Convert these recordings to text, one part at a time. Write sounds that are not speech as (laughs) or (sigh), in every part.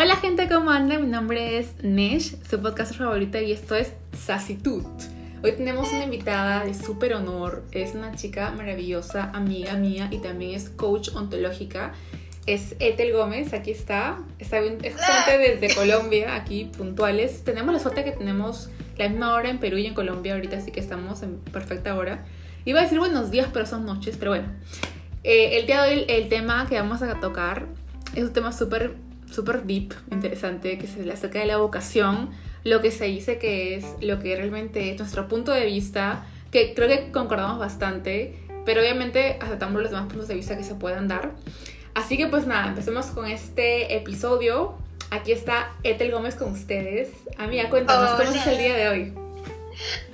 Hola gente, ¿cómo andan? Mi nombre es Nesh, su podcast favorito y esto es Sassitud. Hoy tenemos una invitada de súper honor, es una chica maravillosa, amiga mía y también es coach ontológica. Es Ethel Gómez, aquí está, está justamente desde (laughs) Colombia, aquí puntuales. Tenemos la suerte que tenemos la misma hora en Perú y en Colombia ahorita, así que estamos en perfecta hora. Iba a decir buenos días, pero son noches, pero bueno. Eh, el día de hoy, el tema que vamos a tocar es un tema súper, súper deep, interesante, que se le acerca de la vocación, lo que se dice que es, lo que realmente es nuestro punto de vista, que creo que concordamos bastante, pero obviamente aceptamos los demás puntos de vista que se puedan dar. Así que pues nada, empecemos con este episodio. Aquí está Ethel Gómez con ustedes. Amiga, cuéntanos, ¿cómo es el día de hoy?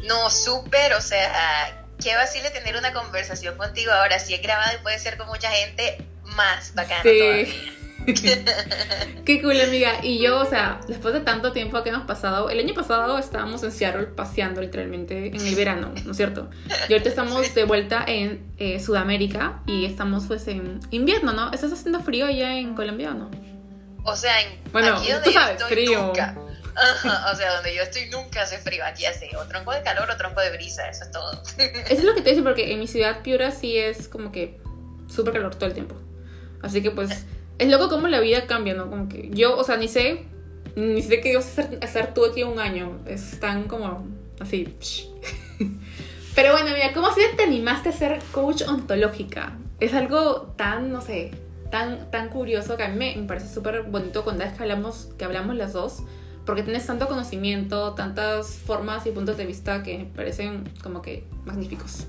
No, súper, o sea, qué vacile tener una conversación contigo ahora. Si es grabado y puede ser con mucha gente, más bacana sí. (laughs) Qué cool, amiga. Y yo, o sea, después de tanto tiempo que hemos pasado, el año pasado estábamos en Seattle paseando literalmente en el verano, ¿no es cierto? Y ahorita estamos de vuelta en eh, Sudamérica y estamos pues en invierno, ¿no? ¿Estás haciendo frío allá en Colombia o no? O sea, en, bueno, aquí donde tú sabes, frío. o sea, donde yo estoy nunca hace frío. Aquí hace o tronco de calor o tronco de brisa, eso es todo. Eso es lo que te dice porque en mi ciudad Piura sí es como que súper calor todo el tiempo. Así que pues es loco cómo la vida cambia, ¿no? Como que yo, o sea, ni sé, ni sé qué ibas a hacer, hacer tú aquí un año. Es tan como así. (laughs) Pero bueno, mira, ¿cómo así te animaste a ser coach ontológica? Es algo tan, no sé, tan, tan curioso que a mí me, me parece súper bonito cuando es que hablamos, que hablamos las dos porque tienes tanto conocimiento, tantas formas y puntos de vista que me parecen como que magníficos.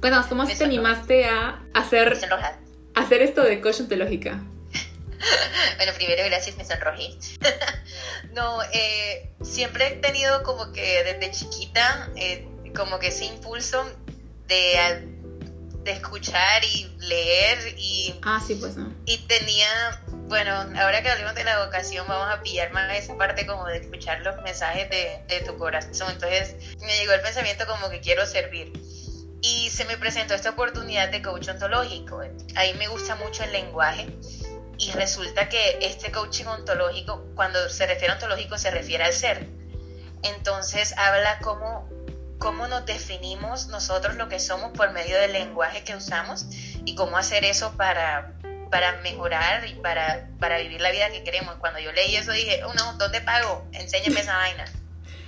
Cuéntanos, ¿cómo te animaste a hacer, hacer esto de coach ontológica? (laughs) bueno, primero gracias, me sonrojé. (laughs) no, eh, siempre he tenido como que desde chiquita, eh, como que ese impulso de de escuchar y leer y... Ah, sí, pues no. Y tenía, bueno, ahora que hablamos de la vocación, vamos a pillar más esa parte como de escuchar los mensajes de, de tu corazón. Entonces me llegó el pensamiento como que quiero servir. Y se me presentó esta oportunidad de coach ontológico. Ahí me gusta mucho el lenguaje. Y resulta que este coaching ontológico, cuando se refiere a ontológico, se refiere al ser. Entonces habla como cómo nos definimos nosotros lo que somos por medio del lenguaje que usamos y cómo hacer eso para, para mejorar y para, para vivir la vida que queremos. Cuando yo leí eso dije, oh no, ¿dónde pago? Enséñame esa vaina.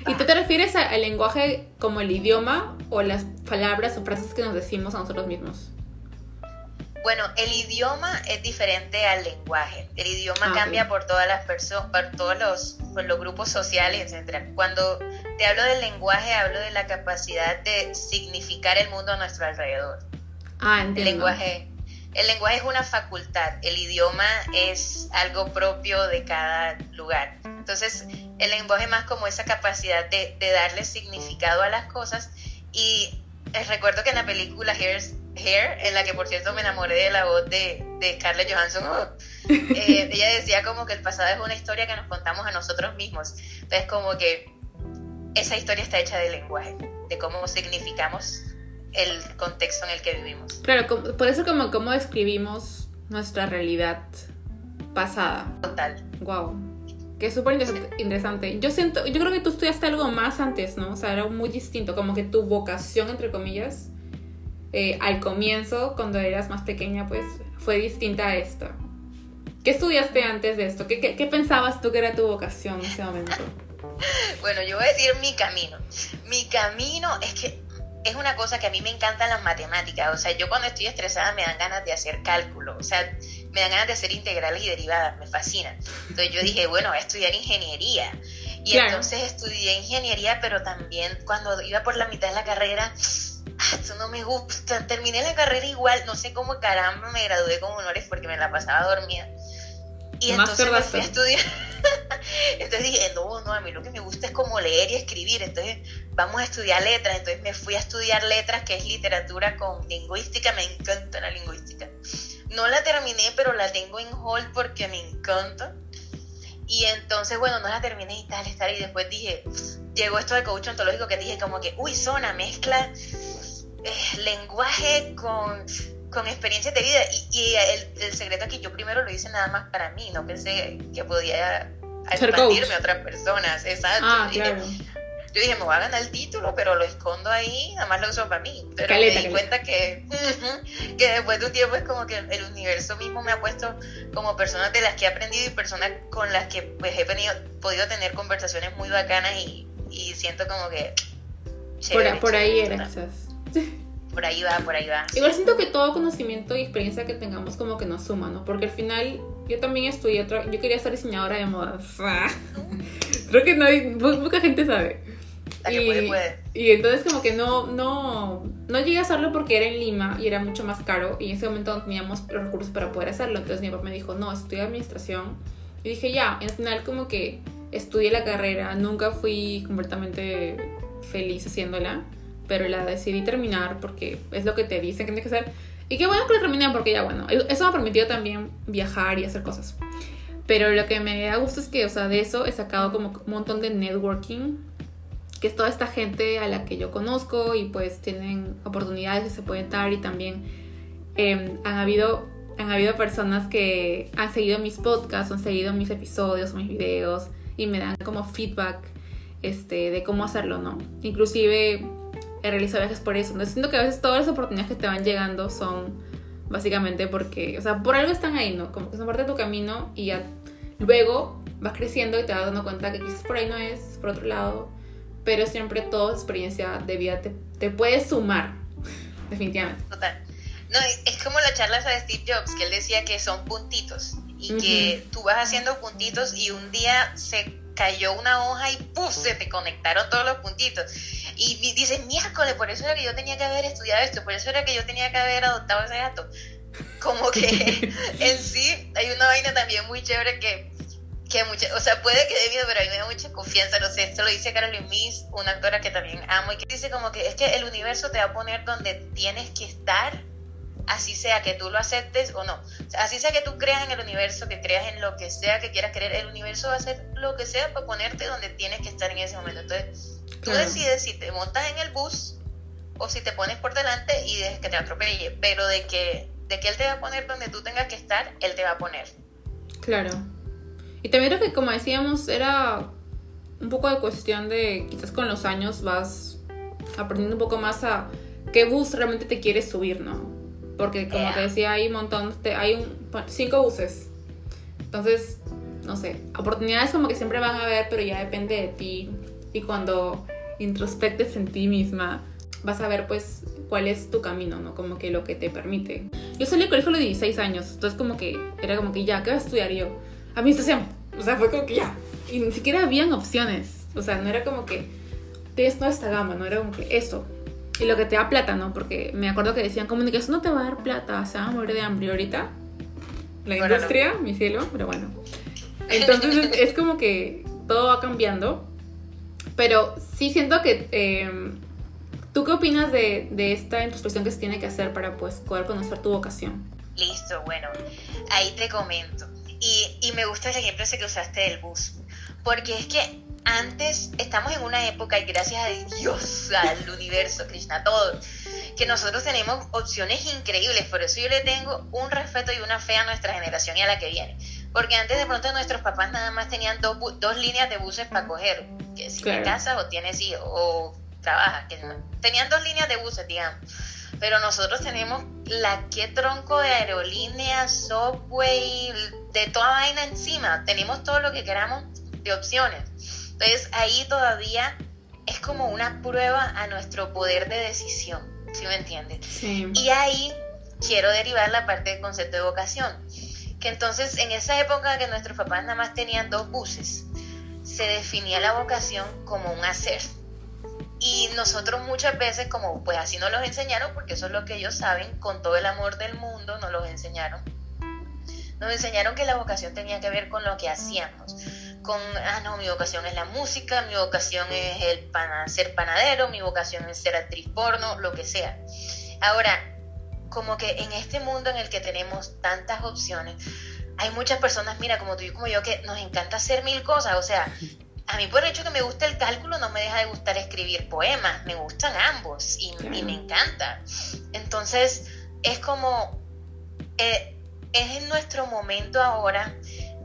¿Y tú te refieres al lenguaje como el idioma o las palabras o frases que nos decimos a nosotros mismos? Bueno, el idioma es diferente al lenguaje. El idioma ah, cambia por todas las personas, por todos los, por los grupos sociales, etc. Cuando te hablo del lenguaje, hablo de la capacidad de significar el mundo a nuestro alrededor. Ah, entiendo. El lenguaje, el lenguaje es una facultad, el idioma es algo propio de cada lugar. Entonces, el lenguaje es más como esa capacidad de, de darle significado a las cosas y recuerdo que en la película Here's Hair, en la que por cierto me enamoré de la voz de, de Scarlett Johansson, eh, (laughs) ella decía como que el pasado es una historia que nos contamos a nosotros mismos. Entonces como que esa historia está hecha de lenguaje, de cómo significamos el contexto en el que vivimos. Claro, por eso como cómo describimos nuestra realidad pasada. Total. Wow. Que es súper interesante. Yo siento, yo creo que tú estudiaste algo más antes, ¿no? O sea, era muy distinto, como que tu vocación, entre comillas, eh, al comienzo, cuando eras más pequeña, pues fue distinta a esto. ¿Qué estudiaste antes de esto? ¿Qué, qué, pensabas tú que era tu vocación en ese momento? (laughs) bueno, yo voy a decir mi camino. Mi camino es que es una cosa que a mí me encantan las matemáticas. O sea, yo cuando estoy estresada me dan ganas de hacer cálculo. O sea, me dan ganas de hacer integrales y derivadas. Me fascina. Entonces yo dije, bueno, voy a estudiar ingeniería. Y entonces estudié ingeniería, pero también cuando iba por la mitad de la carrera Esto no me gusta. Terminé la carrera igual, no sé cómo caramba me gradué con honores porque me la pasaba dormida. Y entonces me fui a estudiar. (laughs) entonces dije, no, no, a mí lo que me gusta es como leer y escribir. Entonces vamos a estudiar letras. Entonces me fui a estudiar letras, que es literatura con lingüística. Me encanta la lingüística. No la terminé, pero la tengo en hold porque me encanta. Y entonces, bueno, no la terminé y tal, y tal. Y después dije, llegó esto de coach ontológico que dije como que, uy, zona, mezcla eh, lenguaje con, con experiencias de vida. Y, el, secreto aquí, yo primero lo hice nada más para mí, no pensé que podía expandirme a otras personas. Exacto. Ah, claro. yo dije, me voy a ganar el título, pero lo escondo ahí, nada más lo uso para mí. Pero me di cuenta que, (laughs) que después de un tiempo es como que el universo mismo me ha puesto como personas de las que he aprendido y personas con las que pues he podido tener conversaciones muy bacanas y, y siento como que... por, ahí era por ahí va, por ahí va. Igual siento que todo conocimiento y experiencia que tengamos como que nos suma, ¿no? Porque al final yo también estudié otra, yo quería ser diseñadora de moda. (laughs) Creo que no hay, poca gente sabe. Y, y, entonces como que no, no, no llegué a hacerlo porque era en Lima y era mucho más caro y en ese momento no teníamos los recursos para poder hacerlo. Entonces mi papá me dijo, no, estudia administración. Y dije, ya, y al final como que estudié la carrera, nunca fui completamente feliz haciéndola pero la decidí terminar porque es lo que te dicen que tienes que hacer. Y qué bueno que lo terminé porque ya bueno, eso me ha permitido también viajar y hacer cosas. Pero lo que me da gusto es que, o sea, de eso he sacado como un montón de networking, que es toda esta gente a la que yo conozco y pues tienen oportunidades que se pueden dar y también em, han habido han habido personas que han seguido mis podcasts, han seguido mis episodios, mis videos y me dan como feedback este, de cómo hacerlo, ¿no? Inclusive he realizado viajes por eso. Entonces siento que a veces todas las oportunidades que te van llegando son básicamente porque, o sea, por algo están ahí, ¿no? Como que son parte de tu camino y ya luego vas creciendo y te vas dando cuenta que quizás por ahí no es, por otro lado, pero siempre toda experiencia de vida te, te puede sumar, (laughs) definitivamente. Total. No, es como la charla de Steve Jobs, que él decía que son puntitos y que tú vas haciendo puntitos y un día se cayó una hoja y ¡puf! se te conectaron todos los puntitos. Y dices, miércoles, por eso era que yo tenía que haber estudiado esto, por eso era que yo tenía que haber adoptado ese gato. Como que (laughs) en sí hay una vaina también muy chévere que, que mucha, o sea, puede que dé miedo, pero a mí me da mucha confianza, no sé, esto lo dice Carolyn Miss, una actora que también amo, y que dice como que es que el universo te va a poner donde tienes que estar así sea que tú lo aceptes o no. así sea que tú creas en el universo, que creas en lo que sea que quieras creer, el universo va a hacer lo que sea para ponerte donde tienes que estar en ese momento. Entonces, tú decides si te montas en el bus o si te pones por delante y dejes que te atropelle, pero de que, de que él te va a poner donde tú tengas que estar, él te va a poner. Claro. Y también creo que, como decíamos, era un poco de cuestión de quizás con los años vas aprendiendo un poco más a qué bus realmente te quieres subir, ¿no? Porque como te decía, hay un montón, hay un, cinco buses. Entonces, no sé, oportunidades como que siempre van a haber, pero ya depende de ti. Y cuando introspectes en ti misma, vas a ver pues cuál es tu camino, ¿no? Como que lo que te permite. Yo salí del colegio a los 16 años, entonces como que era como que ya, ¿qué voy a estudiar yo? Administración. O sea, fue como que ya. Y ni siquiera habían opciones. O sea, no era como que tienes toda esta gama, no era como que esto, y lo que te da plata, ¿no? Porque me acuerdo que decían, comunicación no te va a dar plata, se va a morir de hambre ahorita. La industria, mi cielo, pero bueno. (laughs) Entonces es, como que todo va cambiando. Pero sí siento que... Em, ¿Tú qué opinas de, de, esta introspección que se tiene que hacer para pues, poder conocer tu vocación? Listo, bueno, ahí te comento. Y, y me gusta el ejemplo ese que usaste del bus. Porque es que antes estamos en una época, y gracias a Dios, (laughs) al universo, Krishna, todo, que nosotros tenemos opciones increíbles. Por eso yo le tengo un respeto y una fe a nuestra generación y a la que viene. Porque antes de pronto nuestros papás nada más tenían dos, dos líneas de buses para coger. Que si te casas o tienes hijos o trabajas. Que Tenían dos líneas de buses, digamos. Pero nosotros tenemos la que tronco de aerolíneas, software, de toda vaina encima. Tenemos todo lo que queramos de opciones. Entonces ahí todavía es como una prueba a nuestro poder de decisión, ¿sí me entiendes? Sí. Y ahí quiero derivar la parte del concepto de vocación, que entonces en esa época que nuestros papás nada más tenían dos buses, se definía la vocación como un hacer. Y nosotros muchas veces, como pues así nos los enseñaron, porque eso es lo que ellos saben, con todo el amor del mundo nos los enseñaron. Nos enseñaron que la vocación tenía que ver con lo que hacíamos con, ah, no, mi vocación es la música, mi vocación es el ser panadero, mi vocación es ser actriz porno, lo que sea. Ahora, como que en este mundo en el que tenemos tantas opciones, hay muchas personas, mira, como tú y como yo, que nos encanta hacer mil cosas, o sea, a mí por el hecho que me gusta el cálculo no me deja de gustar escribir poemas, me gustan ambos y, me encanta. Entonces, es como, eh, es en nuestro momento ahora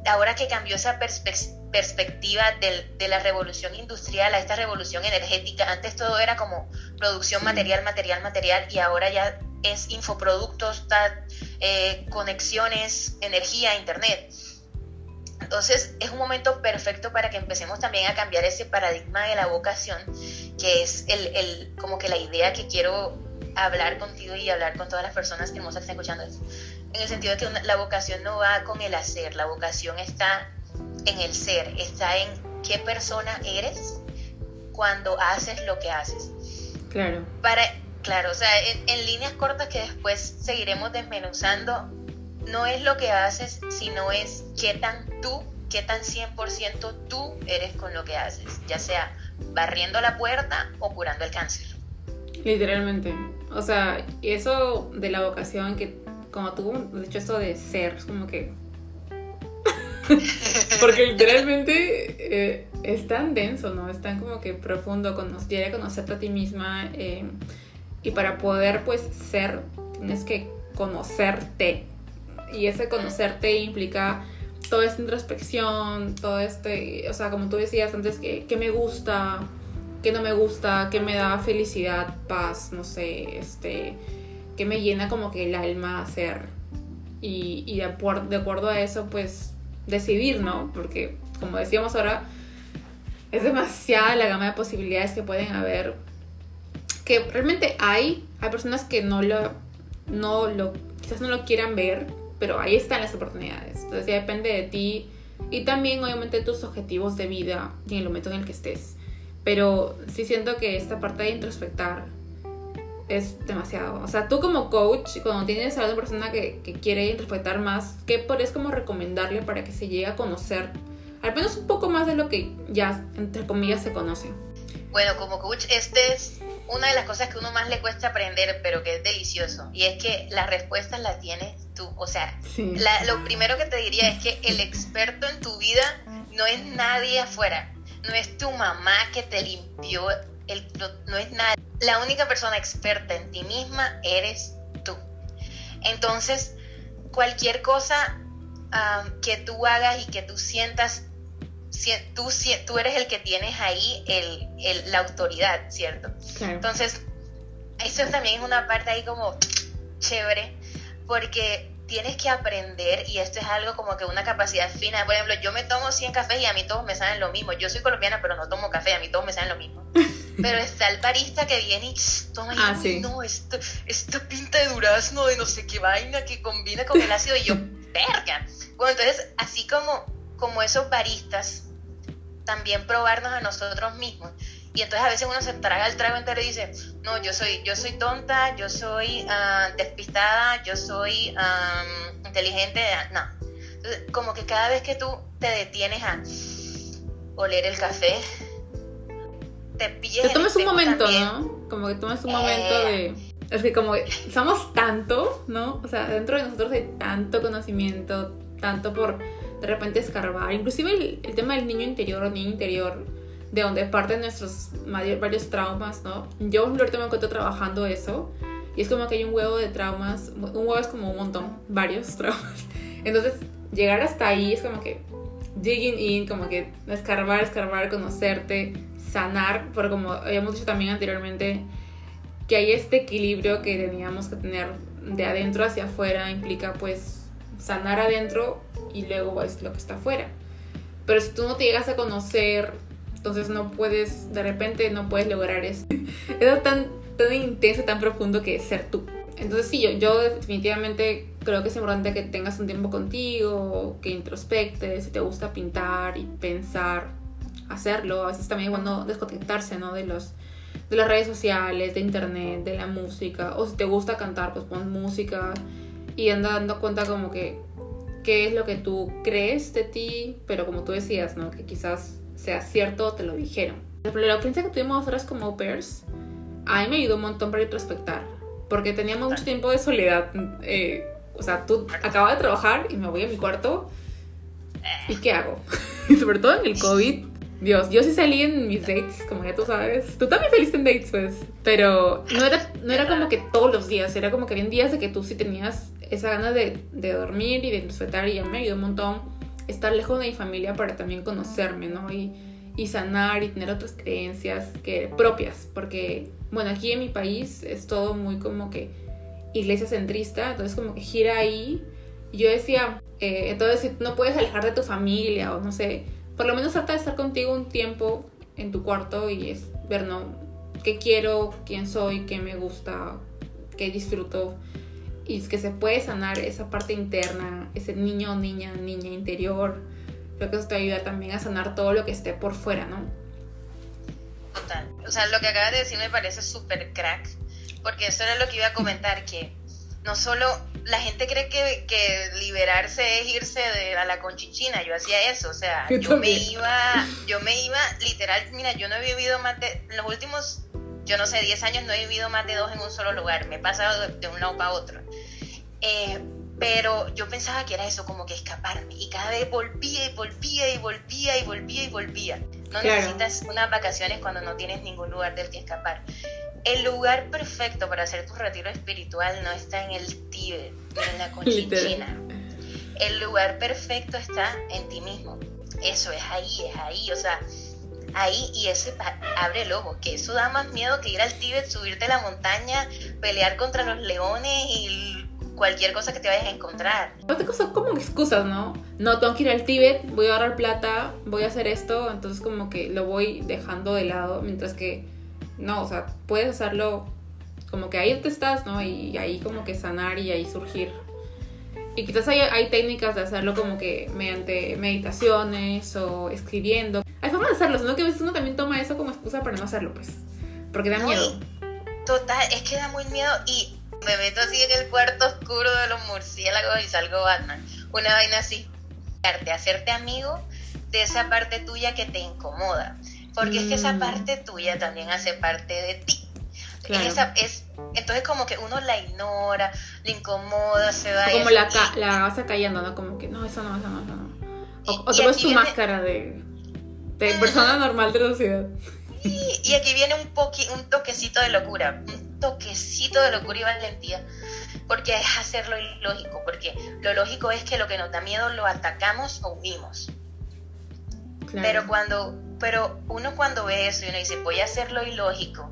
ahora que cambió esa perspectiva de la revolución industrial a esta revolución energética, antes todo era como producción material, material, material, y ahora ya es infoproductos, eh, conexiones, energía, internet. Entonces es un momento perfecto para que empecemos también a cambiar ese paradigma de la vocación, que es el, como que la idea que quiero hablar contigo y hablar con todas las personas hermosas que están escuchando. En el sentido de que la vocación no va con el hacer, la vocación está en el ser, está en qué persona eres cuando haces lo que haces. Claro. Para, claro, o sea, en líneas cortas que después seguiremos desmenuzando, no es lo que haces, sino es qué tan tú, qué tan 100% tú eres con lo que haces, ya sea barriendo la puerta o curando el cáncer. Literalmente. O sea, eso de la vocación que, como tú has dicho, esto de ser, es como que... (laughs) Porque literalmente eh, es tan denso, ¿no? Es tan como que profundo, conocer, conocerte a ti misma. Eh, y para poder, pues, ser, tienes que conocerte, y ese conocerte implica toda esta introspección, todo este, o sea, como tú decías antes, que, me gusta, que no me gusta, que me da felicidad, paz, no sé, este, que me llena como que el alma hacer. Y, y de, de acuerdo a eso, pues decidir, ¿no? Porque, como decíamos ahora, es demasiada la gama de posibilidades que pueden haber. Que realmente hay, hay personas que no lo, no lo, quizás no lo quieran ver, pero ahí están las oportunidades. Entonces ya depende de ti y también obviamente de tus objetivos de vida y en el momento en el que estés. Pero sí siento que esta parte de introspectar es demasiado. O sea, tú como coach, cuando tienes a una persona que, que quiere introspectar más, ¿qué podrías como recomendarle para que se llegue a conocer al menos un poco más de lo que ya, entre comillas, se conoce? Bueno, como coach, este es una de las cosas que uno más le cuesta aprender, pero que es delicioso, y es que las respuestas las tienes tú. O sea, lo primero que te diría es que el experto en tu vida no es nadie afuera, no es tu mamá que te limpió, el, no es nadie. La única persona experta en ti misma eres tú. Entonces, cualquier cosa que tú hagas y que tú sientas tú, tú eres el que tienes ahí el, la autoridad, ¿cierto? Entonces, eso también es una parte ahí como chévere, porque tienes que aprender, y esto es algo como que una capacidad fina. Por ejemplo, yo me tomo 100 cafés y a mí todos me saben lo mismo. Yo soy colombiana, pero no tomo café, a mí todos me saben lo mismo. (laughs) Pero está el barista que viene y toma y ah, no, esto, esto pinta de durazno, de no sé qué vaina que combina con el ácido, y yo, verga. Bueno, entonces, así como como esos baristas, también probarnos a nosotros mismos. Y entonces a veces uno se traga el trago entero y dice, no, yo soy, yo soy tonta, yo soy ah, despistada, yo soy inteligente, no. Entonces, como que cada vez que tú te detienes a oler el café, te pilles... Te tomes un momento, ¿no? Como que tomes un momento de... Eh. Es que como somos tanto, ¿no? O sea, dentro de nosotros hay tanto conocimiento, tanto por de repente escarbar, inclusive el, tema del niño interior o niño interior, de donde parten nuestros varios traumas, ¿no? Yo ahorita me encuentro trabajando eso y es como que hay un huevo de traumas, un huevo es como un montón, varios (laughs) traumas. Entonces, llegar hasta ahí es como que digging in, como que escarbar, escarbar, conocerte, sanar, porque como habíamos dicho también anteriormente, que hay este equilibrio que teníamos que tener de adentro hacia afuera, implica pues sanar adentro y luego es lo que está afuera. Pero si tú no te llegas a conocer, entonces no puedes, de repente no puedes lograr (laughs) eso. es tan, tan intenso, tan profundo que es ser tú. Entonces sí, yo, yo definitivamente creo que es importante que tengas un tiempo contigo, que introspectes, si te gusta pintar y pensar, hacerlo. A veces también bueno desconectarse, ¿no? De los de las redes sociales, de internet, de la música. O si te gusta cantar, pues pon música y anda dando cuenta como que qué es lo que tú crees de ti, pero como tú decías, ¿no? Que quizás sea cierto te lo dijeron. La experiencia que tuvimos nosotras como pairs, a mí me ayudó un montón para introspectar, porque teníamos mucho tiempo de soledad. Eh, o sea, tú acabas de trabajar y me voy a mi cuarto. ¿Y qué hago? y (laughs) sobre todo en el COVID. Dios, yo sí salí en mis dates, como ya tú sabes. Tú también saliste en dates, pues. Pero no era, no era como que todos los días, era como que había días de que tú sí tenías esa ganas de, de dormir y de disfrutar y ya me ayudó un montón estar lejos de mi familia para también conocerme, ¿no? Y, y sanar y tener otras creencias que, propias, porque, bueno, aquí en mi país es todo muy como que iglesia centrista, entonces como que gira ahí. Yo decía, eh, entonces si no puedes alejar de tu familia o no sé, por lo menos trata de estar contigo un tiempo en tu cuarto y es ver, ¿no? ¿Qué quiero? ¿Quién soy? ¿Qué me gusta? ¿Qué disfruto? Y es que se puede sanar esa parte interna, ese niño, niña, niña interior. Creo que eso te ayuda también a sanar todo lo que esté por fuera, ¿no? Total. O sea, lo que acabas de decir me parece súper crack, porque eso era lo que iba a comentar, que no solo la gente cree que, que liberarse es irse de, a la conchichina, yo hacía eso, o sea, yo, me iba, yo me iba literal, mira, yo no he vivido más de, en los últimos, yo no sé, 10 años no he vivido más de dos en un solo lugar, me he pasado de, un lado para otro. Eh, pero yo pensaba que era eso, como que escaparme, y cada vez volvía y volvía y volvía y volvía y volvía. No necesitas unas vacaciones cuando no tienes ningún lugar del que escapar. El lugar perfecto para hacer tu retiro espiritual no está en el Tíbet, ni en la (laughs) Conchichina. el lugar perfecto está en ti mismo. Eso es ahí, es ahí, o sea, ahí y ese abre el ojo, que eso da más miedo que ir al Tíbet, subirte a la montaña, pelear contra los leones y cualquier cosa que te vayas a encontrar. Son como excusas, ¿no? No, tengo que ir al Tíbet, voy a ahorrar plata, voy a hacer esto, entonces como que lo voy dejando de lado, mientras que no, o sea, puedes hacerlo como que ahí te estás, ¿no? Y ahí como que sanar y ahí surgir. Y quizás hay, hay técnicas de hacerlo como que mediante meditaciones o escribiendo. Hay formas de hacerlo, sino que a veces uno también toma eso como excusa para no hacerlo, pues. Porque da miedo. Total, es que da muy miedo y me meto así en el cuarto oscuro de los murciélagos y salgo Batman. Una vaina así. Hacerte amigo de esa parte tuya que te incomoda porque es que esa mm. parte tuya también hace parte de ti. es, entonces como que uno la ignora, le incomoda, se va... Como la, la vas cayendo, ¿no? Como que no, eso no, eso no, eso no. O, o tu máscara de, de persona normal de la ciudad. Y, y aquí viene un, poqui, un toquecito de locura, un toquecito de locura y valentía, porque es hacerlo ilógico, porque lo lógico es que lo que nos da miedo lo atacamos o huimos. Pero cuando pero uno cuando ve eso y uno dice, voy a hacerlo ilógico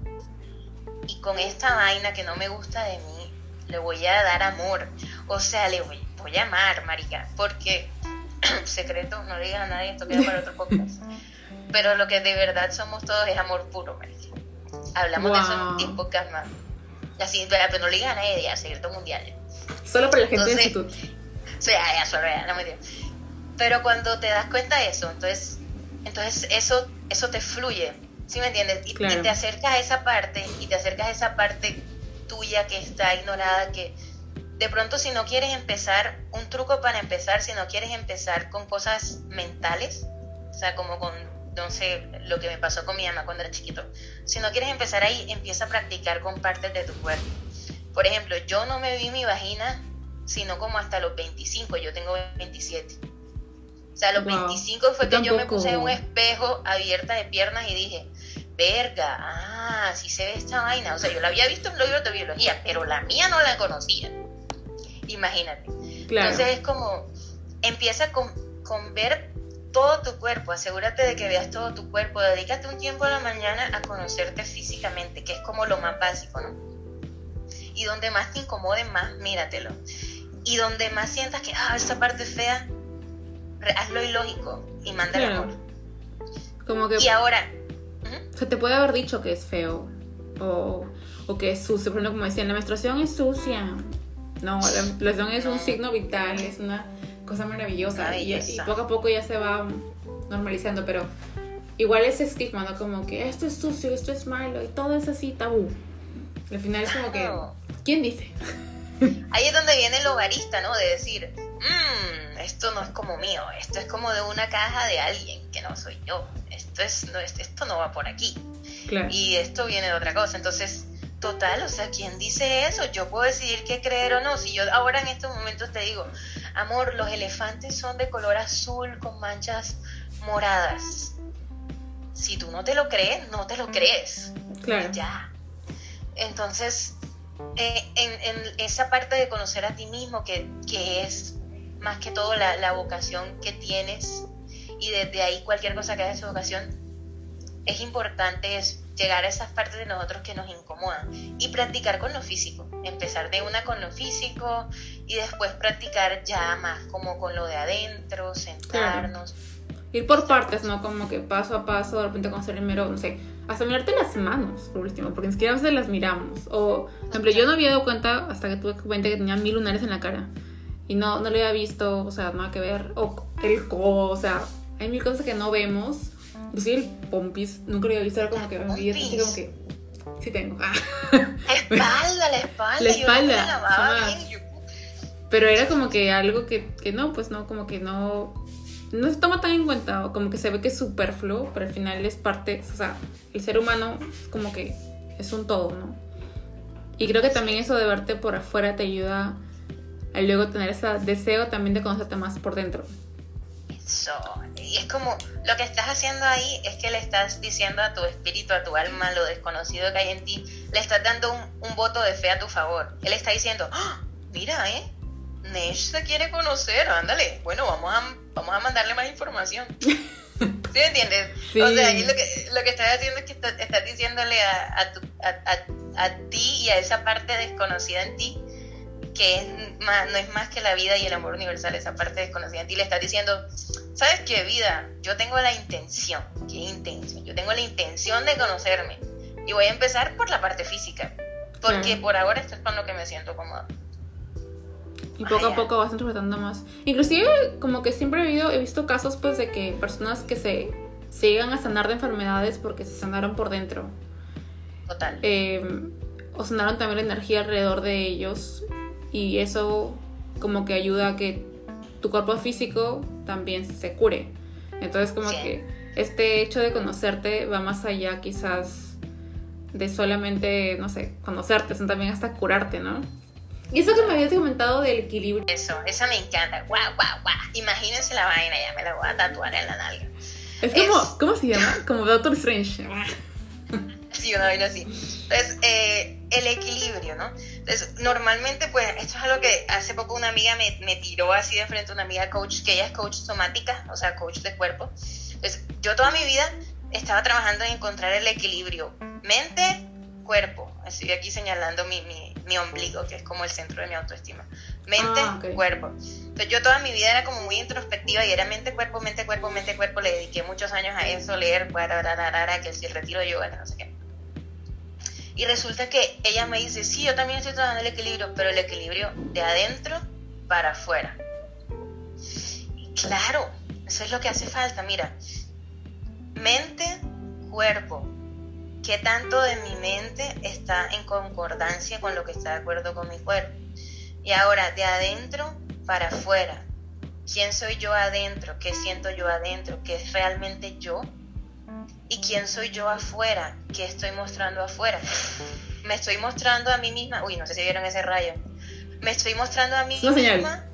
y con esta vaina que no me gusta de mí, le voy a dar amor. O sea, le voy, voy a amar, marica, porque, (clears throat) secreto, no le digas a nadie, esto queda para otro podcast. (laughs) Pero lo que de verdad somos todos es amor puro, marica. Hablamos de eso en podcast más. Así, pero no le digas a nadie, secreto mundial. Solo para la gente del instituto. O sea, ya, solo, ya, no me Pero cuando te das cuenta de eso, entonces entonces eso, eso te fluye, ¿sí me entiendes? Y, te acercas a esa parte y te acercas a esa parte tuya que está ignorada, que de pronto si no quieres empezar, un truco para empezar, si no quieres empezar con cosas mentales, o sea, como con, sé, lo que me pasó con mi mamá cuando era chiquito, si no quieres empezar ahí, empieza a practicar con partes de tu cuerpo. Por ejemplo, yo no me vi mi vagina sino como hasta los 25, yo tengo 27 o sea, a los 25 fue que yo me puse en un espejo abierta de piernas y dije, verga, ah, así se ve esta vaina. O sea, yo la había visto en libros de biología, pero la mía no la conocía. Imagínate. Entonces es como, empieza con, con ver todo tu cuerpo, asegúrate de que veas todo tu cuerpo, dedícate un tiempo a la mañana a conocerte físicamente, que es como lo más básico, ¿no? Y donde más te incomode, más míratelo. Y donde más sientas que, ah, esa parte es fea, hazlo ilógico y manda el amor. Como que. Y ahora. Se te puede haber dicho que es feo. O, o que es sucio. Por ejemplo, como decían, la menstruación es sucia. No, la menstruación es un signo vital, es una cosa maravillosa. Y, poco a poco ya se va normalizando, pero igual ese estigma, ¿no? Como que esto es sucio, esto es malo, y todo es así tabú. Al final es como que. ¿Quién dice? (laughs) Ahí es donde viene el hogarista, ¿no? De decir, mmm, esto no es como mío, esto es como de una caja de alguien que no soy yo, esto, es, no, esto no va por aquí. Y esto viene de otra cosa. Entonces, total, o sea, ¿quién dice eso? Yo puedo decidir qué creer o no. Si yo ahora en estos momentos te digo, amor, los elefantes son de color azul con manchas moradas. Si tú no te lo crees, no te lo crees. Claro. Ya. Entonces, eh, en, esa parte de conocer a ti mismo, que, que es más que todo la, la vocación que tienes y desde ahí cualquier cosa que haga esa vocación, es importante es llegar a esas partes de nosotros que nos incomodan y practicar con lo físico, empezar de una con lo físico y después practicar ya más como con lo de adentro, sentarnos. Ir por partes, ¿no? Como que paso a paso, de repente conocer primero, no sé, hasta mirarte las manos, por último, porque ni siquiera a veces las miramos. O, por ejemplo, yo no había dado cuenta hasta que tuve cuenta que tenía mil lunares en la cara. Y no, no lo había visto, o sea, nada que ver. O el codo, o sea, hay mil cosas que no vemos. Inclusive el pompis, nunca lo había visto, era como que me así como que... Sí tengo. La espalda, la espalda. La espalda. Yo no me Pero era como que algo que, que no, pues no, como que no, no se toma tan en cuenta, o como que se ve que es superfluo, pero al final es parte, o sea, el ser humano es como que es un todo, ¿no? Y creo que también eso de verte por afuera te ayuda a luego tener ese deseo también de conocerte más por dentro. Eso. Y es como, lo que estás haciendo ahí es que le estás diciendo a tu espíritu, a tu alma, lo desconocido que hay en ti, le estás dando un, un voto de fe a tu favor. Él está diciendo, "Ah, mira, ¿eh? Nesh se quiere conocer, ándale. Bueno, vamos a, vamos a mandarle más información. (laughs) ¿Sí me entiendes? Sí. O sea, lo que, lo que estás haciendo es que estás, estás diciéndole a, a, tu- a, a- ti y a esa parte desconocida en ti que es más, no es más que la vida y el amor universal, esa parte desconocida en ti, le estás diciendo, ¿sabes qué vida? Yo tengo la intención, ¿qué intención? Yo tengo la intención de conocerme y voy a empezar por la parte física, porque por ahora esto es con lo que me siento cómoda. Y poco a poco vas interpretando más. Inclusive, como que siempre he, he visto casos, pues, de que personas que se, se llegan a sanar de enfermedades porque se sanaron por dentro. Total. eh, o sanaron también la energía alrededor de ellos y eso como que ayuda a que tu cuerpo físico también se cure. Entonces como Sí. que este hecho de conocerte va más allá quizás de solamente, no sé, conocerte, sino también hasta curarte, ¿no? Y eso que me habías comentado del equilibrio. Eso, esa me encanta. Guau, guau, guau. Imagínense la vaina, ya me la voy a tatuar en la nalga. Es como, Es- ¿cómo se llama? Como Doctor Strange. (laughs) Sí, una vaina así. Entonces, eh, el equilibrio, ¿no? Entonces, normalmente, pues, esto es algo que hace poco una amiga me, me tiró así de frente, una amiga coach, que ella es coach somática, o sea, coach de cuerpo. Entonces, yo toda mi vida estaba trabajando en encontrar el equilibrio mente, cuerpo. Estoy aquí señalando mi, mi, mi ombligo, que es como el centro de mi autoestima. Mente, Ah, cuerpo. Entonces, yo toda mi vida era como muy introspectiva y era mente, cuerpo, mente, cuerpo, mente, cuerpo. Le dediqué muchos años a eso, leer, que si el retiro de yoga, no sé qué. Y resulta que ella me dice, sí, yo también estoy trabajando el equilibrio, pero el equilibrio de adentro para afuera. Y claro, eso es lo que hace falta, mira. Mente, cuerpo. ¿Qué tanto de mi mente está en concordancia con lo que está de acuerdo con mi cuerpo? Y ahora, de adentro para afuera. ¿Quién soy yo adentro? ¿Qué siento yo adentro? ¿Qué es realmente yo? ¿Y quién soy yo afuera? ¿Qué estoy mostrando afuera? Me estoy mostrando a mí misma. Uy, no sé si vieron ese rayo. Me estoy mostrando a mí misma.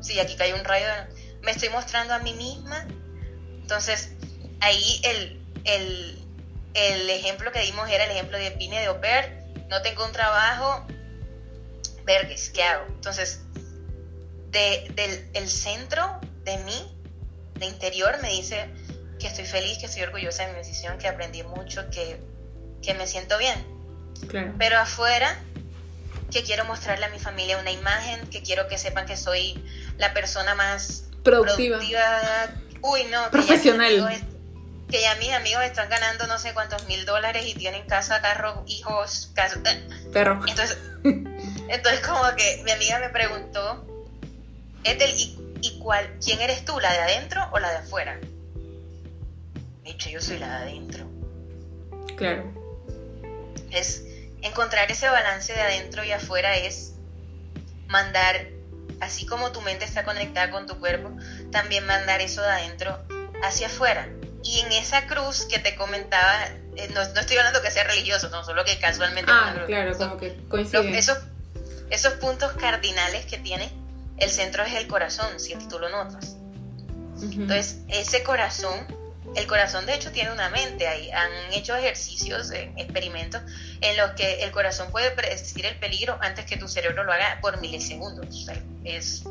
Sí, aquí cayó un rayo. Me estoy mostrando a mí misma. Entonces, ahí el, el, el ejemplo que dimos era el ejemplo de vine de pair, no tengo un trabajo, vergues, ¿qué hago? Entonces, de, del el centro de mí, de interior, me dice que estoy feliz, que estoy orgullosa de mi decisión, que aprendí mucho, que, que me siento bien. Claro. Pero afuera, que quiero mostrarle a mi familia una imagen, que quiero que sepan que soy la persona más Productiva. Uy, no. Profesional. Que ya mis amigos están ganando no sé cuántos mil dólares y tienen casa, carro, hijos, casa. Perro. Entonces, (laughs) entonces como que mi amiga me preguntó, Ethel, ¿y, y cuál, quién eres tú, la de adentro o la de afuera? Dicho, yo soy la de adentro. Claro. es encontrar ese balance de adentro y afuera es mandar, así como tu mente está conectada con tu cuerpo, también mandar eso de adentro hacia afuera. Y en esa cruz que te comentaba, eh, no, no estoy hablando que sea religioso, no, solo que casualmente Ah, cruz. claro, Son- como que los- coincide. esos, esos puntos cardinales que tiene, el centro es el corazón, si tú lo notas. Ujú. Entonces, ese corazón, el corazón de hecho tiene una mente ahí. Han hecho ejercicios, eh, experimentos, en los que el corazón puede predecir el peligro antes que tu cerebro lo haga por milisegundos. O sea, es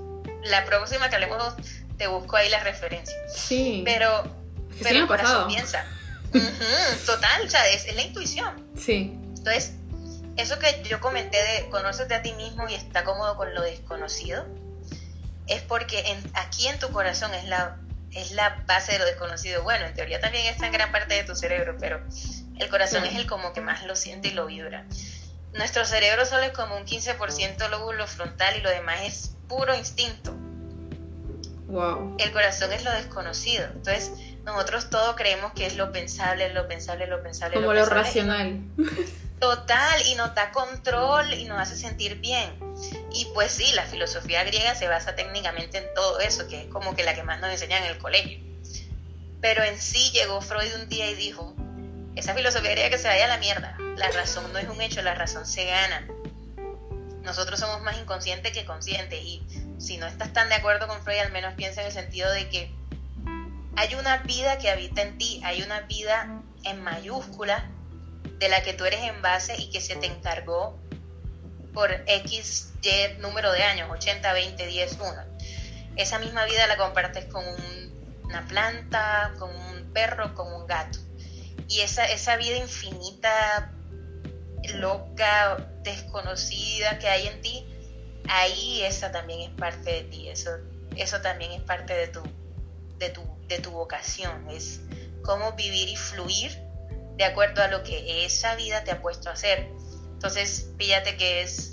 la próxima que hablemos te busco ahí las referencias. Sí. Pero, que pero sí el ha pasado. corazón piensa. Ujú, total, o sea, es, es la intuición. Sí. Entonces, eso que yo comenté de conócete a ti mismo y está cómodo con lo desconocido, es porque en- aquí en tu corazón es la, es la base de lo desconocido. Bueno, en teoría también está en gran parte de tu cerebro, pero el corazón Claro. es el como que más lo siente y lo vibra. Nuestro cerebro solo es como un 15% lóbulo frontal y lo demás es puro instinto. Wow. El corazón es lo desconocido. Entonces, nosotros todo creemos que es lo pensable, lo pensable, lo pensable. Como lo pensable, racional. Total, y nos da control y nos hace sentir bien. Y pues sí, la filosofía griega se basa técnicamente en todo eso, que es como que la que más nos enseñan en el colegio. Pero en sí llegó Freud un día y dijo, esa filosofía griega que se vaya a la mierda. La razón no es un hecho, la razón se gana. Nosotros somos más inconscientes que conscientes y si no estás tan de acuerdo con Freud, al menos piensa en el sentido de que hay una vida que habita en ti, hay una vida en mayúscula de la que tú eres en base y que se te encargó por X, Y número de años, 80, 20, 10, 1. Esa misma vida la compartes con un- una planta, con un perro, con un gato. Y esa, esa vida infinita, loca, desconocida que hay en ti, ahí esa también es parte de ti, eso, eso también es parte de tu, de tu, de tu vocación, es cómo vivir y fluir de acuerdo a lo que esa vida te ha puesto a hacer. Entonces, fíjate que es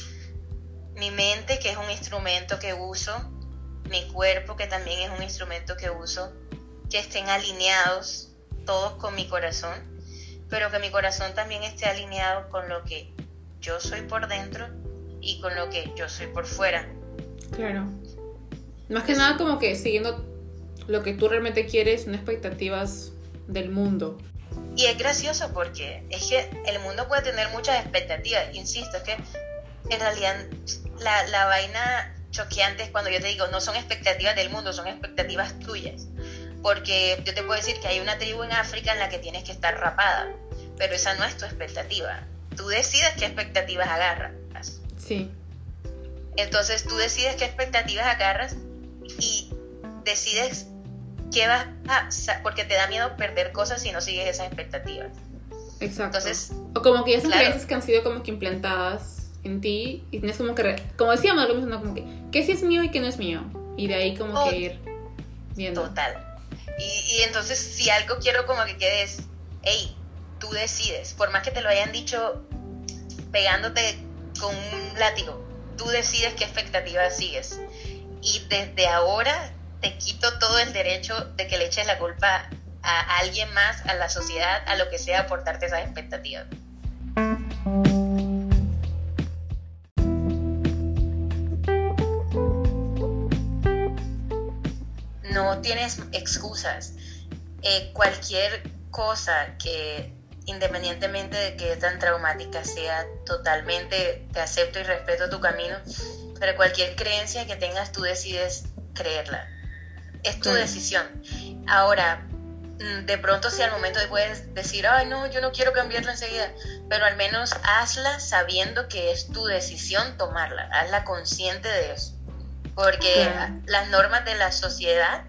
mi mente, que es un instrumento que uso, mi cuerpo, que también es un instrumento que uso, que estén alineados todos con mi corazón, pero que mi corazón también esté alineado con lo que yo soy por dentro y con lo que yo soy por fuera. Claro. Más que nada como que siguiendo lo que tú realmente quieres, no expectativas del mundo. Y es gracioso porque es que el mundo puede tener muchas expectativas, insisto, es que en realidad la, la vaina choqueante es cuando yo te digo, no son expectativas del mundo, son expectativas tuyas. Porque yo te puedo decir que hay una tribu en África en la que tienes que estar rapada, pero esa no es tu expectativa. Tú decides qué expectativas agarras. Sí. Entonces tú decides qué expectativas agarras y decides qué vas a... porque te da miedo perder cosas si no sigues esas expectativas. Exacto. Entonces, o como que son claro. creencias que han sido como que implantadas en ti y tienes como que, como decíamos, lo mismo, como que, qué sí es mío y qué no es mío. Y de ahí como Oh. que ir viendo. Total. Y, y entonces si algo quiero como que quedes, hey, tú decides, por más que te lo hayan dicho pegándote con un látigo, tú decides qué expectativas sigues. Y desde ahora te quito todo el derecho de que le eches la culpa a alguien más, a la sociedad, a lo que sea por darte esas expectativas. no tienes excusas. Eh, cualquier cosa que, independientemente de que tan traumática sea, totalmente te acepto y respeto tu camino, pero cualquier creencia que tengas tú decides creerla. Es tu Claro. decisión. Ahora, mm, de pronto si al momento puedes decir, ay no, yo no quiero cambiarla enseguida, pero al menos hazla sabiendo que es tu decisión tomarla, hazla consciente de eso. Porque las normas de la sociedad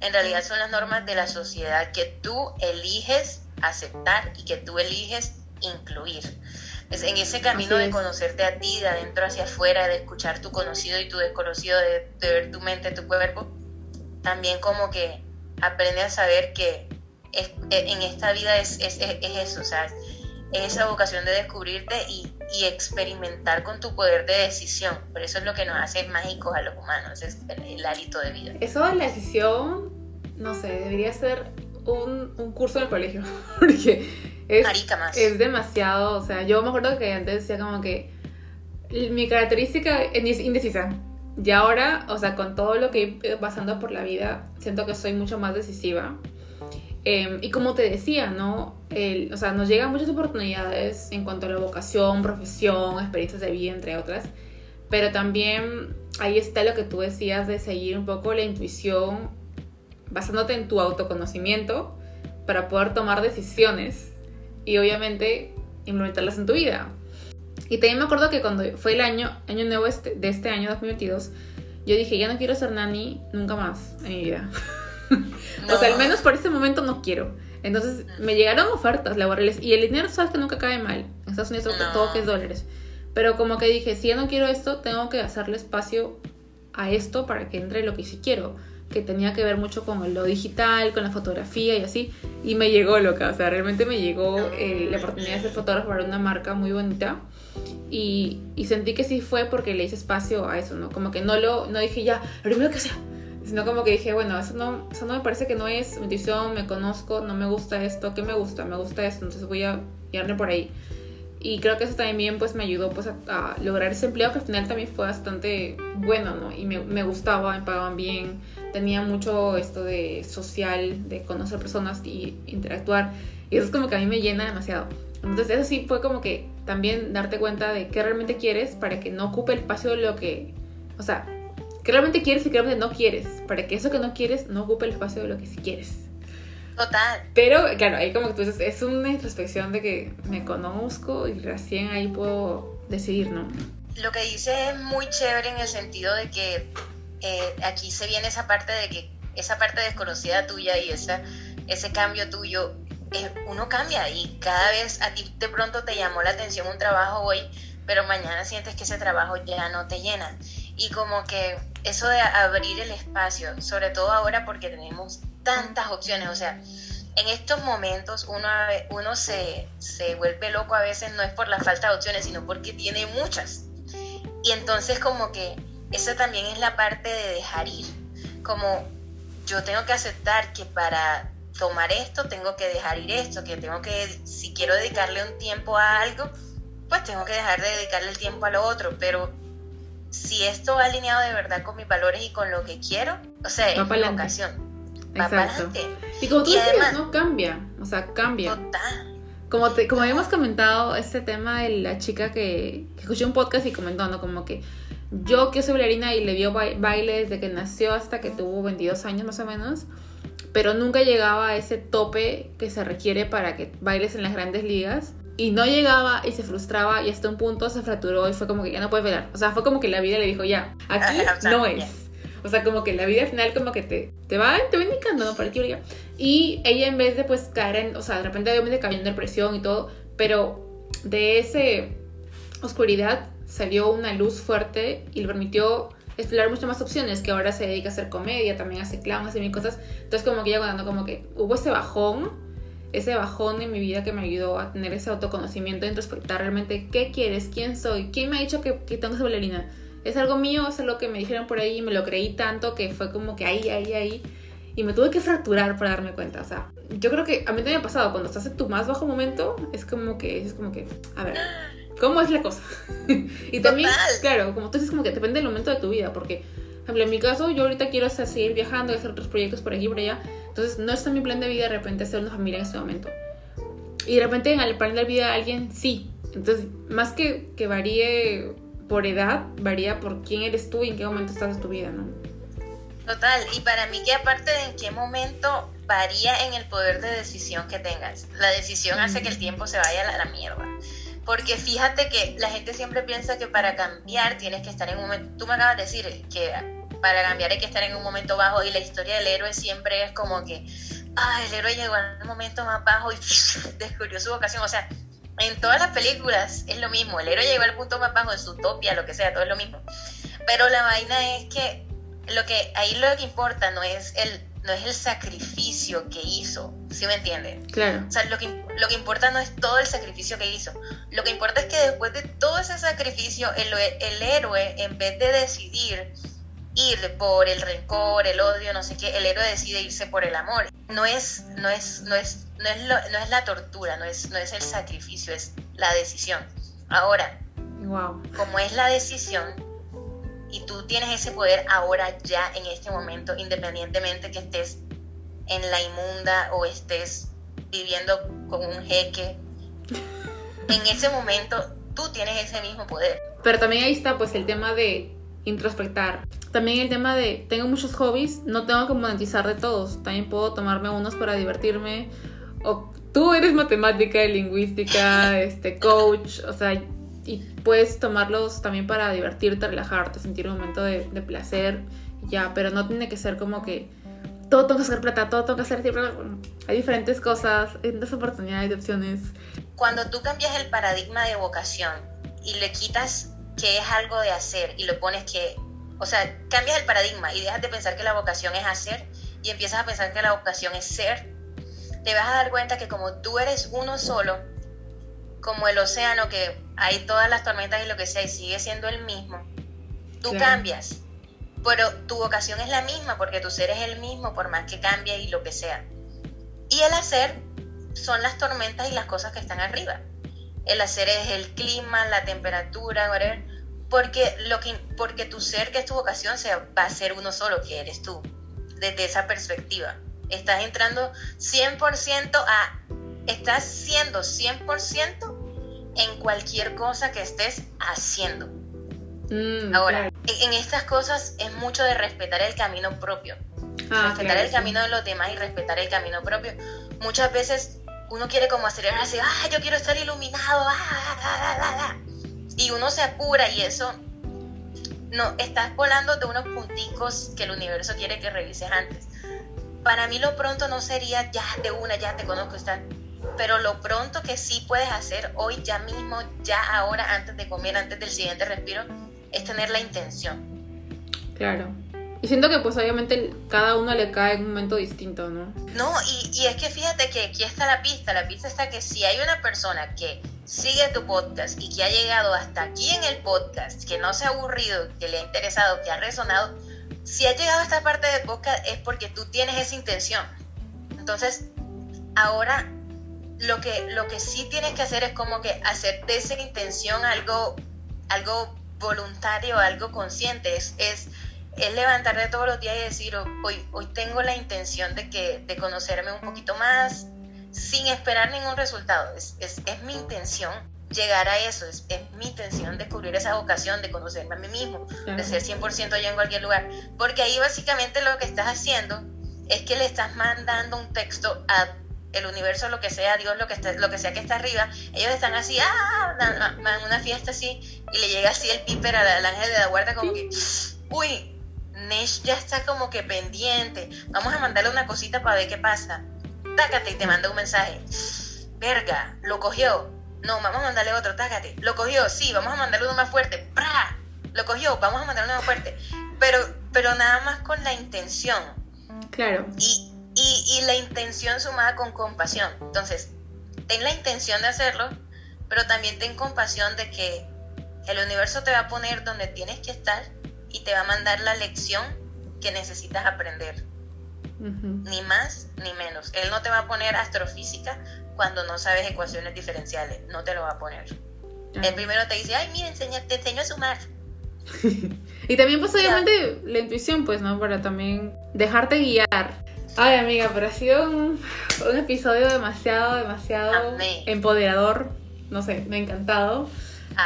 en realidad son las normas de la sociedad que tú eliges aceptar y que tú eliges incluir. Es en ese camino de conocerte a ti, de adentro hacia afuera, de escuchar tu conocido y tu desconocido, de, de ver tu mente, tu cuerpo, también como que aprendes a saber que es- e- en esta vida es, es, es- es eso, o sea, es esa vocación de descubrirte y, y experimentar con tu poder de decisión. Por eso es lo que nos hace mágicos a los humanos, es el, el hálito de vida. Eso de la decisión, no sé, debería ser un, un curso en el colegio. (laughs) Porque es, Marica más. es demasiado. O sea, yo me acuerdo que antes decía como que mi característica es indecisa. Y ahora, o sea, con todo lo que he ido pasando por la vida, siento que soy mucho más decisiva. Eh, y como te decía, ¿no? El- o sea, nos llegan muchas oportunidades en cuanto a la vocación, profesión, experiencias de vida, entre otras. Pero también ahí está lo que tú decías de seguir un poco la intuición, basándote en tu autoconocimiento para poder tomar decisiones y obviamente implementarlas en tu vida. Y también me acuerdo que cuando fue el año, año nuevo este- de este año 2022, yo dije, ya no quiero ser nani nunca más en mi vida. (laughs) o sea, al menos por ese momento no quiero. Entonces me llegaron ofertas laborales y el dinero sabes que nunca cae mal. En Estados Unidos todo que es dólares. Pero como que dije, si ya no quiero esto, tengo que hacerle espacio a esto para que entre lo que sí quiero. Que tenía que ver mucho con lo digital, con la fotografía y así. Y me llegó loca, o sea, realmente me llegó eh, la oportunidad de ser fotógrafo para una marca muy bonita. Y, y, sentí que sí fue porque le hice espacio a eso, ¿no? Como que no lo no dije ya, lo primero que sea sino como que dije, bueno, eso no, eso no me parece que no es mi intuición, me conozco, no me gusta esto, ¿qué me gusta? Me gusta esto, entonces voy a irme por ahí. Y creo que eso también pues me ayudó pues a, lograr ese empleo que al final también fue bastante bueno, ¿no? Y me, me, gustaba, me pagaban bien, tenía mucho esto de social, de conocer personas y interactuar. Y eso es como que a mí me llena demasiado. Entonces eso sí fue como que también darte cuenta de qué realmente quieres para que no ocupe el espacio de lo que, o sea, que realmente quieres y que realmente no quieres, para que eso que no quieres no ocupe el espacio de lo que sí quieres. Total. Pero, claro, ahí como que tú dices, es una introspección de que me conozco y recién ahí puedo decidir, ¿no? Lo que dices es muy chévere en el sentido de que eh, aquí se viene esa parte de que esa parte desconocida tuya y esa, ese cambio tuyo, eh, uno cambia y cada vez a ti de pronto te llamó la atención un trabajo hoy, pero mañana sientes que ese trabajo ya no te llena. Y como que eso de abrir el espacio, sobre todo ahora porque tenemos tantas opciones, o sea, en estos momentos uno, uno se, se vuelve loco a veces no es por la falta de opciones, sino porque tiene muchas. Y entonces como que esa también es la parte de dejar ir, como yo tengo que aceptar que para tomar esto tengo que dejar ir esto, que tengo que, si quiero dedicarle un tiempo a algo, pues tengo que dejar de dedicarle el tiempo a lo otro, pero si esto va alineado de verdad con mis valores y con lo que quiero, o sea, es una ocasión. Va. Y como tú dices, ¿no? Cambia, o sea, cambia. Total. Como, te, como habíamos comentado, este tema de la chica que, que escuché un podcast y comentó, ¿no? Como que yo que soy bailarina y le dio baile desde que nació hasta que tuvo 22 años más o menos, pero nunca llegaba a ese tope que se requiere para que bailes en las grandes ligas y no llegaba y se frustraba y hasta un punto se fracturó y fue como que ya no puedes bailar. O sea, fue como que la vida le dijo, ya, aquí (laughs) no es. O sea, como que la vida al final como que te, te va, te va indicando, ¿no? Para aquí, Y ella en vez de pues caer en, o sea, de repente obviamente cayó en depresión y todo, pero de ese oscuridad salió una luz fuerte y le permitió explorar muchas más opciones, que ahora se dedica a hacer comedia, también hace clown, hace mil cosas. Entonces como que ya cuando como que hubo ese bajón, ese bajón en mi vida que me ayudó a tener ese autoconocimiento, a introspectar realmente qué quieres, quién soy, quién me ha dicho que, que tengo que ser bailarina. ¿Es algo mío? ¿Es algo que me dijeron por ahí? Me lo creí tanto que fue como que ahí, ahí, ahí. Y me tuve que fracturar para darme cuenta. O sea, yo creo que a mí también me ha pasado. Cuando estás en tu más bajo momento, es como que, es como que, a ver, ¿cómo es la cosa? (laughs) y también, claro, como tú dices, como que depende del momento de tu vida. Porque, por ejemplo, en mi caso, yo ahorita quiero seguir viajando y hacer otros proyectos por aquí y por allá. Entonces, no está en mi plan de vida de repente hacer una familia en este momento. Y de repente en el plan de vida de alguien, sí. Entonces, más que, que varíe por edad, varía por quién eres tú y en qué momento estás de tu vida, ¿no? Total, y para mí que aparte de en qué momento varía en el poder de decisión que tengas. La decisión hace que el tiempo se vaya a la mierda. Porque fíjate que la gente siempre piensa que para cambiar tienes que estar en un momento, tú me acabas de decir que para cambiar hay que estar en un momento bajo y la historia del héroe siempre es como que, ah, el héroe llegó al momento más bajo y (laughs) descubrió su vocación. O sea, en todas las películas es lo mismo, el héroe llegó al punto más bajo en su utopia, lo que sea, todo es lo mismo. Pero la vaina es que lo que ahí lo que importa no es el no es el sacrificio que hizo, ¿sí me entiendes? Claro. O sea, lo que, lo que importa no es todo el sacrificio que hizo. Lo que importa es que después de todo ese sacrificio, el, el héroe, en vez de decidir ir por el rencor, el odio, no sé qué, el héroe decide irse por el amor. No es, no es, no es, no es, no es la tortura, no es, no es el sacrificio, es la decisión. Ahora, wow. como es la decisión y tú tienes ese poder ahora ya en este momento, independientemente que estés en la inmunda o estés viviendo con un jeque, en ese momento tú tienes ese mismo poder. Pero también ahí está pues el tema de introspectar. También el tema de, tengo muchos hobbies, no tengo que monetizar de todos, también puedo tomarme unos para divertirme. O tú eres matemática, lingüística, (laughs) este coach, o sea, y puedes tomarlos también para divertirte, relajarte, sentir un momento de, de placer, ya, pero no tiene que ser como que todo tengo que hacer plata, todo tengo que hacer siempre. Hay diferentes cosas, hay diferentes oportunidades, de opciones. Cuando tú cambias el paradigma de vocación y le quitas que es algo de hacer y lo pones que, o sea, cambias el paradigma y dejas de pensar que la vocación es hacer y empiezas a pensar que la vocación es ser, te vas a dar cuenta que como tú eres uno solo, como el océano que hay todas las tormentas y lo que sea y sigue siendo el mismo, tú cambias pero tu vocación es la misma porque tu ser es el mismo por más que cambie y lo que sea. Y el hacer son las tormentas y las cosas que están arriba. El hacer es el clima, la temperatura, whatever, porque, lo que, porque tu ser, que es tu vocación, se va a ser uno solo, que eres tú, desde esa perspectiva. Estás entrando 100% a, estás siendo 100% en cualquier cosa que estés haciendo. Mm, Ahora, en estas cosas es mucho de respetar el camino propio. Ah, respetar el camino de los demás y respetar el camino propio. Muchas veces uno quiere como acelerarse, ah, yo quiero estar iluminado, ah, ah, y uno se apura y eso no estás volando de unos punticos que el universo quiere que revises antes. Para mí lo pronto no sería ya de una, ya te conozco, está, pero lo pronto que sí puedes hacer hoy, ya mismo, ya ahora, antes de comer, antes del siguiente respiro, es tener la intención. Claro. Y siento que pues obviamente cada uno le cae en un momento distinto, ¿no? No, y, y, es que fíjate que aquí está la pista, la pista está que si hay una persona que sigue tu podcast y que ha llegado hasta aquí en el podcast, que no se ha aburrido, que le ha interesado, que ha resonado, si ha llegado a esta parte del podcast es porque tú tienes esa intención. Entonces, ahora lo que, lo que sí tienes que hacer es como que hacer de esa intención algo, algo voluntario, algo consciente, es, es, es levantarte todos los días y decir, hoy, hoy tengo la intención de, que, de conocerme un poquito más, sin esperar ningún resultado. Es, es, es mi intención llegar a eso, es, es, mi intención descubrir esa vocación, de conocerme a mí mismo, de ser 100% yo en cualquier lugar. Porque ahí básicamente lo que estás haciendo es que le estás mandando un texto a el universo, lo que sea, Dios, lo que, está, lo que sea que está arriba, ellos están así, ah, en una fiesta así, y le llega así el piper al, ángel de la guarda como que, uy, Nesh ya está como que pendiente, vamos a mandarle una cosita para ver qué pasa. Tácate y te manda un mensaje. Verga, lo cogió. No, vamos a mandarle otro, tácate. Lo cogió, sí, vamos a mandarle uno más fuerte. ¡Pra! Lo cogió, vamos a mandarle uno más fuerte. Pero, pero nada más con la intención. Claro. Y, y, la intención sumada con compasión. Entonces, ten la intención de hacerlo, pero también ten compasión de que el universo te va a poner donde tienes que estar y te va a mandar la lección que necesitas aprender. Ni más ni menos. Él no te va a poner astrofísica cuando no sabes ecuaciones diferenciales. No te lo va a poner. El primero te dice, ay, mira, te enseño a sumar. (laughs) y también, pues, obviamente, la intuición, pues, ¿no? Para también dejarte guiar. Ay, amiga, pero ha sido un, episodio demasiado, demasiado empoderador. No sé, me ha encantado.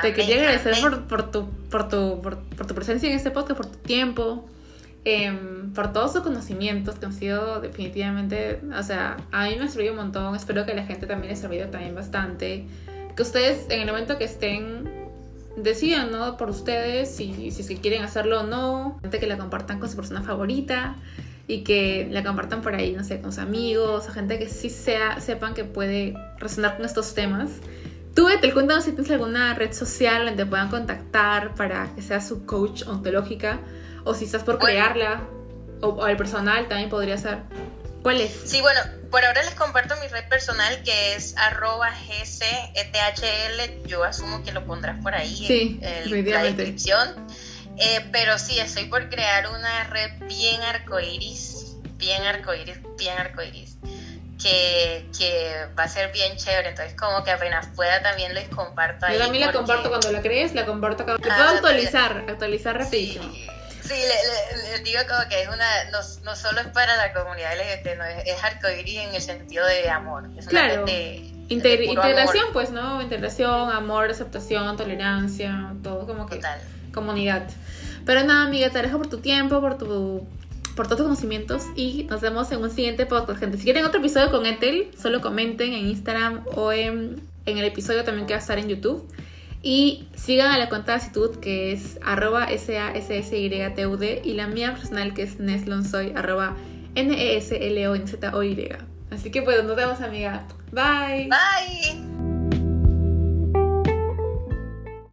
Te quería agradecer por, tu, por, tu, por, tu presencia en este podcast, por tu tiempo, em, por todos sus conocimientos que han sido definitivamente, o sea, a mí me ha servido un montón. Espero que a la gente también les ha servido también bastante. Que ustedes, en el momento que estén, decidan, ¿no? Por ustedes, si, si, si quieren hacerlo o no. Que la compartan con su persona favorita y que la compartan por ahí, no sé, con sus amigos, a gente que sí sea, sepan que puede resonar con estos temas. Tú, Betel, cuéntanos si tienes alguna red social donde te puedan contactar para que sea su coach ontológica o si estás por crearla o, el personal también podría ser. ¿Cuál es? Sí, bueno, por ahora les comparto mi red personal que es arroba gcethl. Yo asumo que lo pondrás por ahí en la descripción. Eh, pero sí, estoy por crear una red bien arcoiris, bien arcoiris, bien arcoiris, que, que va a ser bien chévere. Entonces, como que apenas pueda también les comparto ahí. Yo también la comparto cuando la crees, la comparto. Te ah, puedo actualizar, actualizar rapidísimo. Sí. les digo como que es una, no, no, solo es para la comunidad LGBT, no, es, es arcoíris en el sentido de amor. Es claro. integración, pues, ¿no? Integración, amor, aceptación, tolerancia, todo como que. Total. Comunidad. Pero nada, amiga, te agradezco por tu tiempo, por tu por todos tus conocimientos y nos vemos en un siguiente podcast, gente. Si quieren otro episodio con Ethel, solo comenten en Instagram o en, en el episodio también que va a estar en YouTube. Y sigan a la cuenta de Actitud que es arroba S-A-S-S-Y-T-U-D y la mía personal que es Neslonsoy arroba N-E-S-L-O-N-Z-O-Y. Así que pues nos vemos amiga. Bye. Bye.